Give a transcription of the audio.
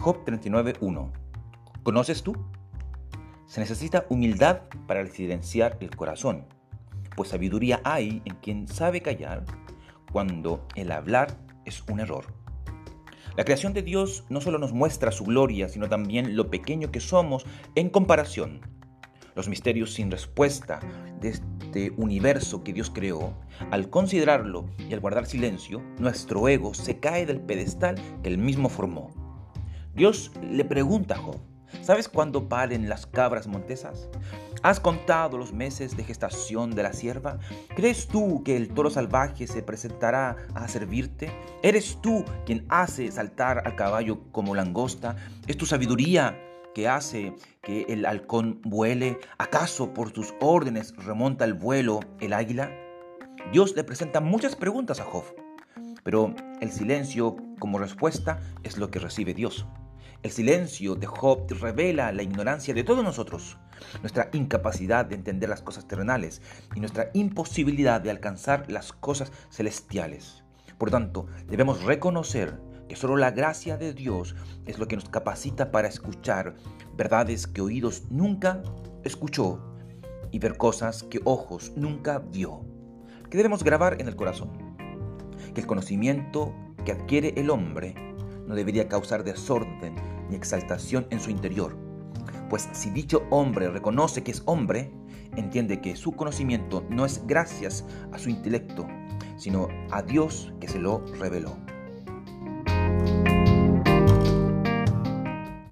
Job 39.1. ¿Conoces tú? Se necesita humildad para silenciar el corazón, pues sabiduría hay en quien sabe callar cuando el hablar es un error. La creación de Dios no solo nos muestra su gloria, sino también lo pequeño que somos en comparación. Los misterios sin respuesta de este universo que Dios creó, al considerarlo y al guardar silencio, nuestro ego se cae del pedestal que él mismo formó. Dios le pregunta a Job, ¿sabes cuándo paren las cabras montesas? ¿Has contado los meses de gestación de la sierva? ¿Crees tú que el toro salvaje se presentará a servirte? ¿Eres tú quien hace saltar al caballo como langosta? ¿Es tu sabiduría que hace que el halcón vuele? ¿Acaso por tus órdenes remonta el vuelo el águila? Dios le presenta muchas preguntas a Job, pero el silencio como respuesta es lo que recibe Dios. El silencio de Job revela la ignorancia de todos nosotros, nuestra incapacidad de entender las cosas terrenales y nuestra imposibilidad de alcanzar las cosas celestiales. Por tanto, debemos reconocer que solo la gracia de Dios es lo que nos capacita para escuchar verdades que oídos nunca escuchó y ver cosas que ojos nunca vio. Que debemos grabar en el corazón. Que el conocimiento que adquiere el hombre no debería causar desorden ni exaltación en su interior. Pues si dicho hombre reconoce que es hombre, entiende que su conocimiento no es gracias a su intelecto, sino a Dios que se lo reveló.